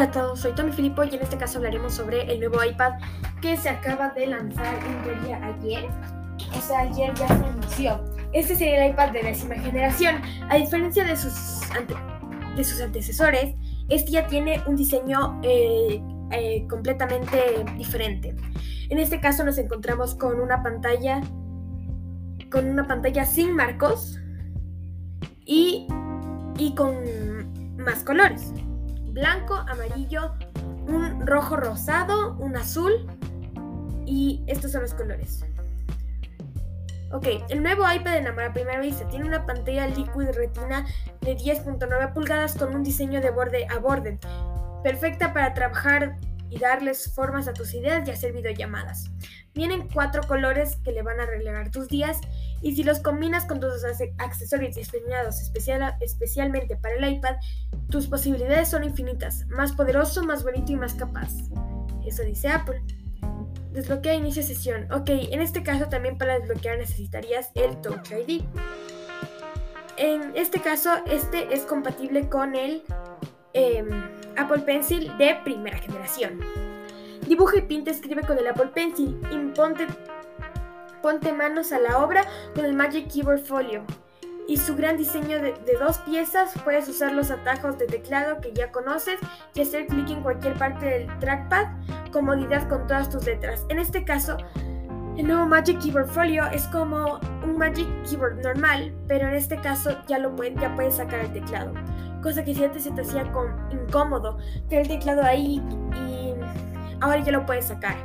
Hola a todos, soy Tommy Filippo y en este caso hablaremos sobre el nuevo iPad que se acaba de lanzar en teoría ayer. O sea, ayer ya se anunció. Este sería el iPad de décima generación. A diferencia de sus, sus antecesores, este ya tiene un diseño eh, eh, completamente diferente. En este caso nos encontramos con una pantalla con una pantalla sin marcos y, y con más colores blanco, amarillo, un rojo rosado, un azul y estos son los colores. Ok, el nuevo iPad en a primera vista tiene una pantalla Liquid Retina de 10.9 pulgadas con un diseño de borde a borde, perfecta para trabajar y darles formas a tus ideas y hacer videollamadas. Vienen cuatro colores que le van a relegar tus días y si los combinas con tus accesorios diseñados especialmente para el iPad, tus posibilidades son infinitas, más poderoso, más bonito y más capaz. Eso dice Apple. Desbloquea inicio sesión. Ok, en este caso también para desbloquear necesitarías el Touch ID. En este caso, este es compatible con el em, Apple Pencil de primera generación. Dibuja y pinta, escribe con el Apple Pencil. Imponte Ponte manos a la obra con el Magic Keyboard Folio. Y su gran diseño de, dos piezas, puedes usar los atajos de teclado que ya conoces y hacer clic en cualquier parte del trackpad, comodidad con todas tus letras. En este caso, el nuevo Magic Keyboard Folio es como un Magic Keyboard normal, pero en este caso ya, lo ya puedes sacar el teclado. Cosa que si antes se te hacía incómodo tener el teclado ahí y ahora ya lo puedes sacar.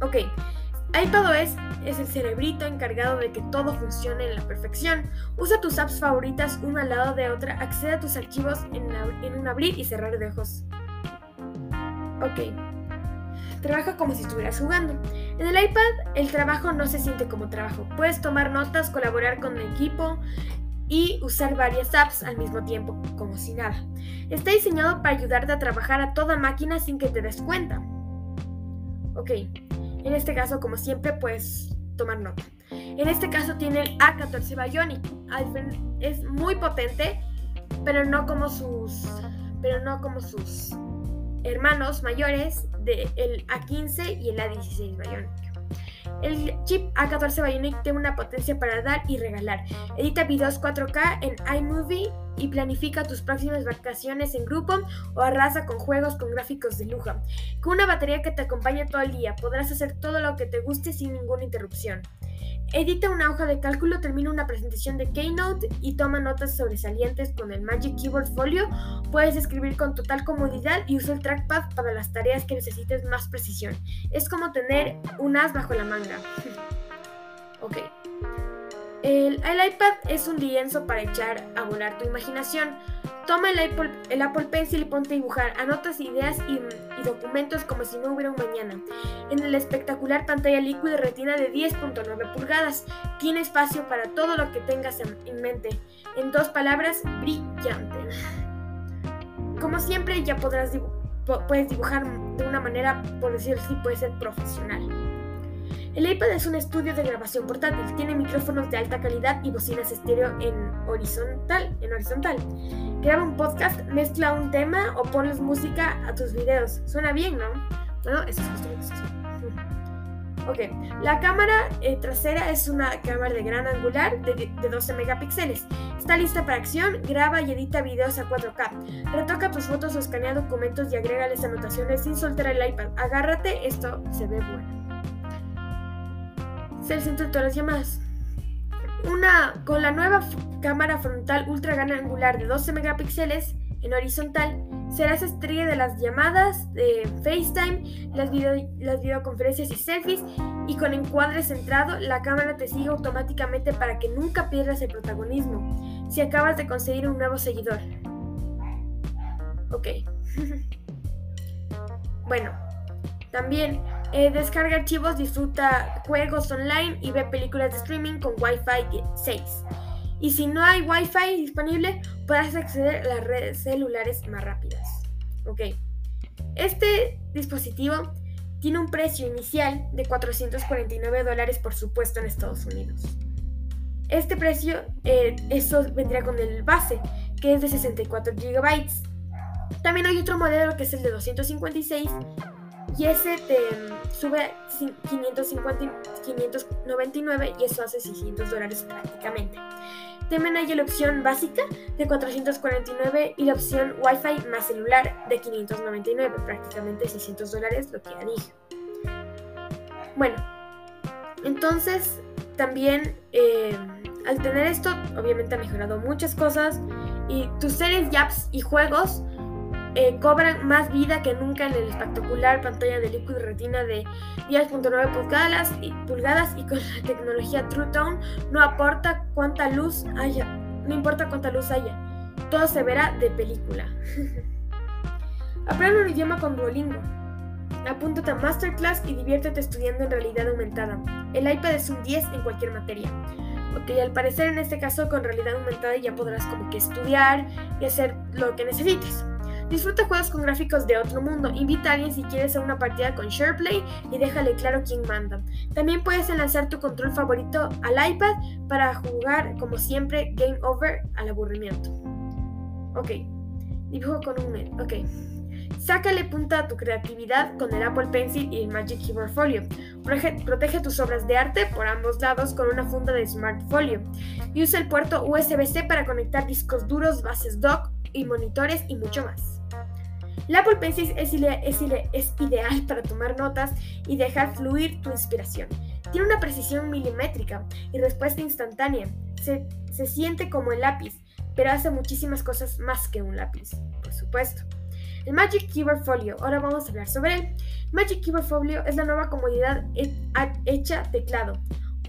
Ok, iPadOS es el cerebrito encargado de que todo funcione en la perfección. Usa tus apps favoritas una al lado de otra, accede a tus archivos en, un abrir y cerrar de ojos. Ok. Trabaja como si estuvieras jugando. En el iPad el trabajo no se siente como trabajo. Puedes tomar notas, colaborar con el equipo y usar varias apps al mismo tiempo, como si nada. Está diseñado para ayudarte a trabajar a toda máquina sin que te des cuenta. Ok, en este caso, como siempre, puedes tomar nota. En este caso tiene el A14 Bionic. Es muy potente, pero no como sus, pero no como sus hermanos mayores del A15 y el A16 Bionic. El chip A14 Bionic tiene una potencia para dar y regalar. Edita videos 4K en iMovie y planifica tus próximas vacaciones en grupo o arrasa con juegos con gráficos de lujo. Con una batería que te acompañe todo el día, podrás hacer todo lo que te guste sin ninguna interrupción. Edita una hoja de cálculo, termina una presentación de Keynote y toma notas sobresalientes con el Magic Keyboard Folio. Puedes escribir con total comodidad y usa el trackpad para las tareas que necesites más precisión. Es como tener un as bajo la manga. ok. El, iPad es un lienzo para echar a volar tu imaginación. Toma el Apple, el Apple Pencil y ponte a dibujar. Anotas ideas y, documentos como si no hubiera un mañana. En el espectacular pantalla líquida retina de 10.9 pulgadas, tiene espacio para todo lo que tengas en, mente. En dos palabras, brillante. Como siempre, ya podrás puedes dibujar de una manera, por decirlo así, puede ser profesional. El iPad es un estudio de grabación portátil, tiene micrófonos de alta calidad y bocinas estéreo en horizontal, en horizontal. Graba un podcast, mezcla un tema o pones música a tus videos. Suena bien, ¿no? Bueno, eso es justo Ok, la cámara eh, trasera es una cámara de gran angular de, de, 12 megapíxeles. Está lista para acción, graba y edita videos a 4K. Retoca tus fotos o escanea documentos y agrégales anotaciones sin soltar el iPad. Agárrate, esto se ve bueno el centro de todas las llamadas. Una, con la nueva cámara frontal ultra gran angular de 12 megapíxeles en horizontal, serás estrella de las llamadas de FaceTime, las, las videoconferencias y selfies, y con encuadre centrado, la cámara te sigue automáticamente para que nunca pierdas el protagonismo si acabas de conseguir un nuevo seguidor. Ok. bueno, también eh, descarga archivos, disfruta juegos online y ve películas de streaming con Wi-Fi 6. Y si no hay Wi-Fi disponible, podrás acceder a las redes celulares más rápidas. Ok. Este dispositivo tiene un precio inicial de 449 dólares, por supuesto, en Estados Unidos. Este precio, eh, eso vendría con el base, que es de 64 GB. También hay otro modelo que es el de 256 y ese te sube 550, 599 y eso hace 600 dólares prácticamente. También hay la opción básica de 449 y la opción Wi-Fi más celular de 599, prácticamente 600 dólares, lo que ya dije. Bueno, entonces también eh, al tener esto, obviamente ha mejorado muchas cosas y tus series apps y juegos eh, cobran más vida que nunca en el espectacular pantalla de Liquid Retina de 10.9 pulgadas y, pulgadas y con la tecnología True Tone no aporta cuánta luz haya, no importa cuánta luz haya, todo se verá de película. Aprende un idioma con Duolingo. Apúntate a Masterclass y diviértete estudiando en realidad aumentada. El iPad es un 10 en cualquier materia. Ok, al parecer en este caso con realidad aumentada ya podrás como que estudiar y hacer lo que necesites. Disfruta juegos con gráficos de otro mundo. Invita a alguien si quieres a una partida con SharePlay y déjale claro quién manda. También puedes enlazar tu control favorito al iPad para jugar, como siempre, Game Over al aburrimiento. Ok. Dibujo con un... Ok. Sácale punta a tu creatividad con el Apple Pencil y el Magic Keyboard Folio. Protege, tus obras de arte por ambos lados con una funda de Smart Folio. Y usa el puerto USB-C para conectar discos duros, bases dock y monitores y mucho más. La Apple Pencil es, ideal para tomar notas y dejar fluir tu inspiración. Tiene una precisión milimétrica y respuesta instantánea. Se, se siente como el lápiz, pero hace muchísimas cosas más que un lápiz, por supuesto. El Magic Keyboard Folio, ahora vamos a hablar sobre él. Magic Keyboard Folio es la nueva comodidad hecha teclado.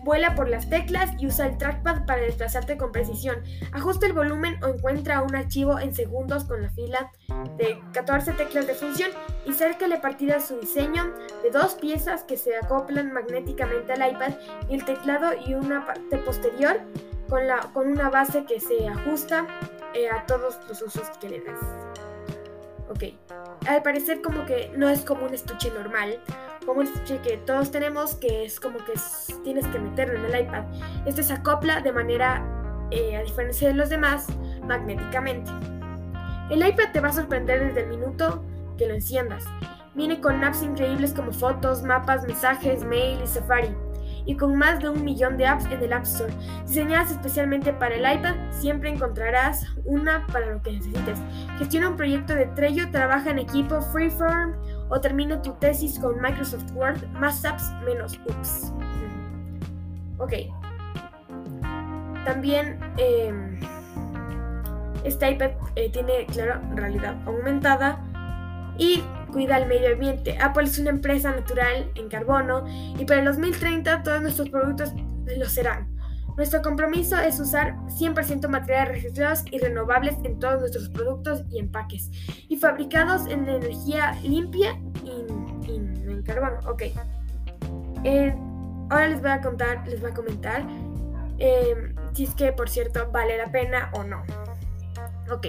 Vuela por las teclas y usa el trackpad para desplazarte con precisión. Ajusta el volumen o encuentra un archivo en segundos con la fila de 14 teclas de función y cércale partida su diseño de dos piezas que se acoplan magnéticamente al iPad y el teclado y una parte posterior con, la, con una base que se ajusta eh, a todos los usos que le das. Ok, al parecer como que no es como un estuche normal, como un estuche que todos tenemos, que es como que tienes que meterlo en el iPad. Este se acopla de manera, eh, a diferencia de los demás, magnéticamente. El iPad te va a sorprender desde el minuto que lo enciendas. Viene con apps increíbles como fotos, mapas, mensajes, mail y Safari y con más de un millón de apps en el App Store. Diseñadas especialmente para el iPad, siempre encontrarás una para lo que necesites. Gestiona un proyecto de Trello, trabaja en equipo Freeform o termina tu tesis con Microsoft Word, más apps menos ups. Ok. También em, este iPad eh, tiene, claro, realidad aumentada y cuida el medio ambiente. Apple es una empresa natural en carbono y para el 2030 todos nuestros productos lo serán. Nuestro compromiso es usar 100% materiales reciclados y renovables en todos nuestros productos y empaques y fabricados en energía limpia y, en carbono. Ok. Eh, ahora les voy a contar, les voy a comentar eh, si es que, por cierto, vale la pena o no. Ok.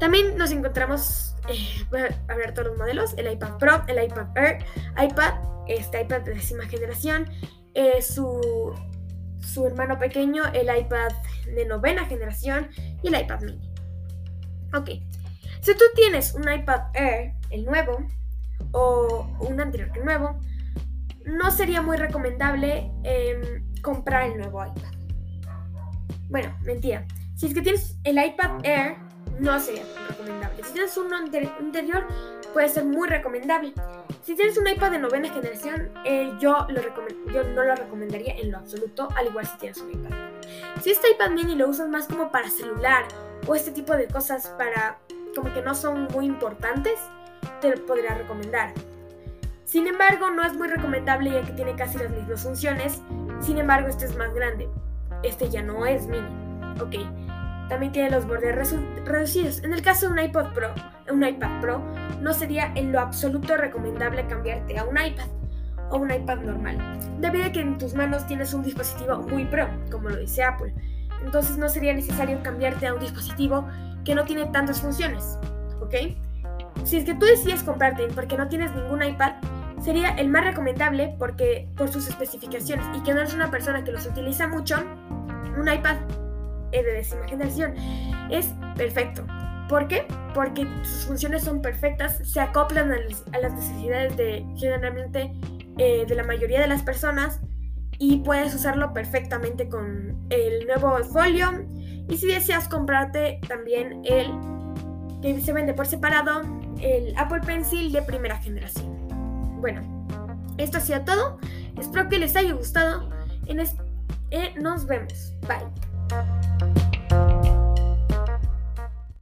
También nos encontramos, eh, voy a ver todos los modelos, el iPad Pro, el iPad Air, iPad, este iPad de décima generación, eh, su, su hermano pequeño, el iPad de novena generación y el iPad mini. Ok, si tú tienes un iPad Air, el nuevo, o un anterior que nuevo, no sería muy recomendable em, comprar el nuevo iPad. Bueno, mentira. Si es que tienes el iPad Air, no sería recomendable. Si tienes uno anterior, puede ser muy recomendable. Si tienes un iPad de novena generación, eh, yo, lo yo no lo recomendaría en lo absoluto, al igual si tienes un iPad. Si este iPad mini lo usas más como para celular o este tipo de cosas para como que no son muy importantes, te lo podría recomendar. Sin embargo, no es muy recomendable ya que tiene casi las mismas funciones. Sin embargo, este es más grande. Este ya no es mini. Ok. También tiene los bordes reducidos. En el caso de un iPod Pro, un iPad Pro, no sería en lo absoluto recomendable cambiarte a un iPad o un iPad normal, debido a que en tus manos tienes un dispositivo muy pro, como lo dice Apple. Entonces no sería necesario cambiarte a un dispositivo que no tiene tantas funciones, ¿ok? Si es que tú decides comprarte porque no tienes ningún iPad, sería el más recomendable porque por sus especificaciones y que no eres una persona que los utiliza mucho, un iPad de décima generación. Es perfecto. ¿Por? Porque sus funciones son perfectas, se acoplan a las necesidades de generalmente eh, de la mayoría de las personas y puedes usarlo perfectamente con el nuevo folio. Y si deseas comprarte también el que se vende por separado, el Apple Pencil de primera generación. Bueno, esto ha sido todo. Espero que les haya gustado. En eh, nos vemos. Thank you.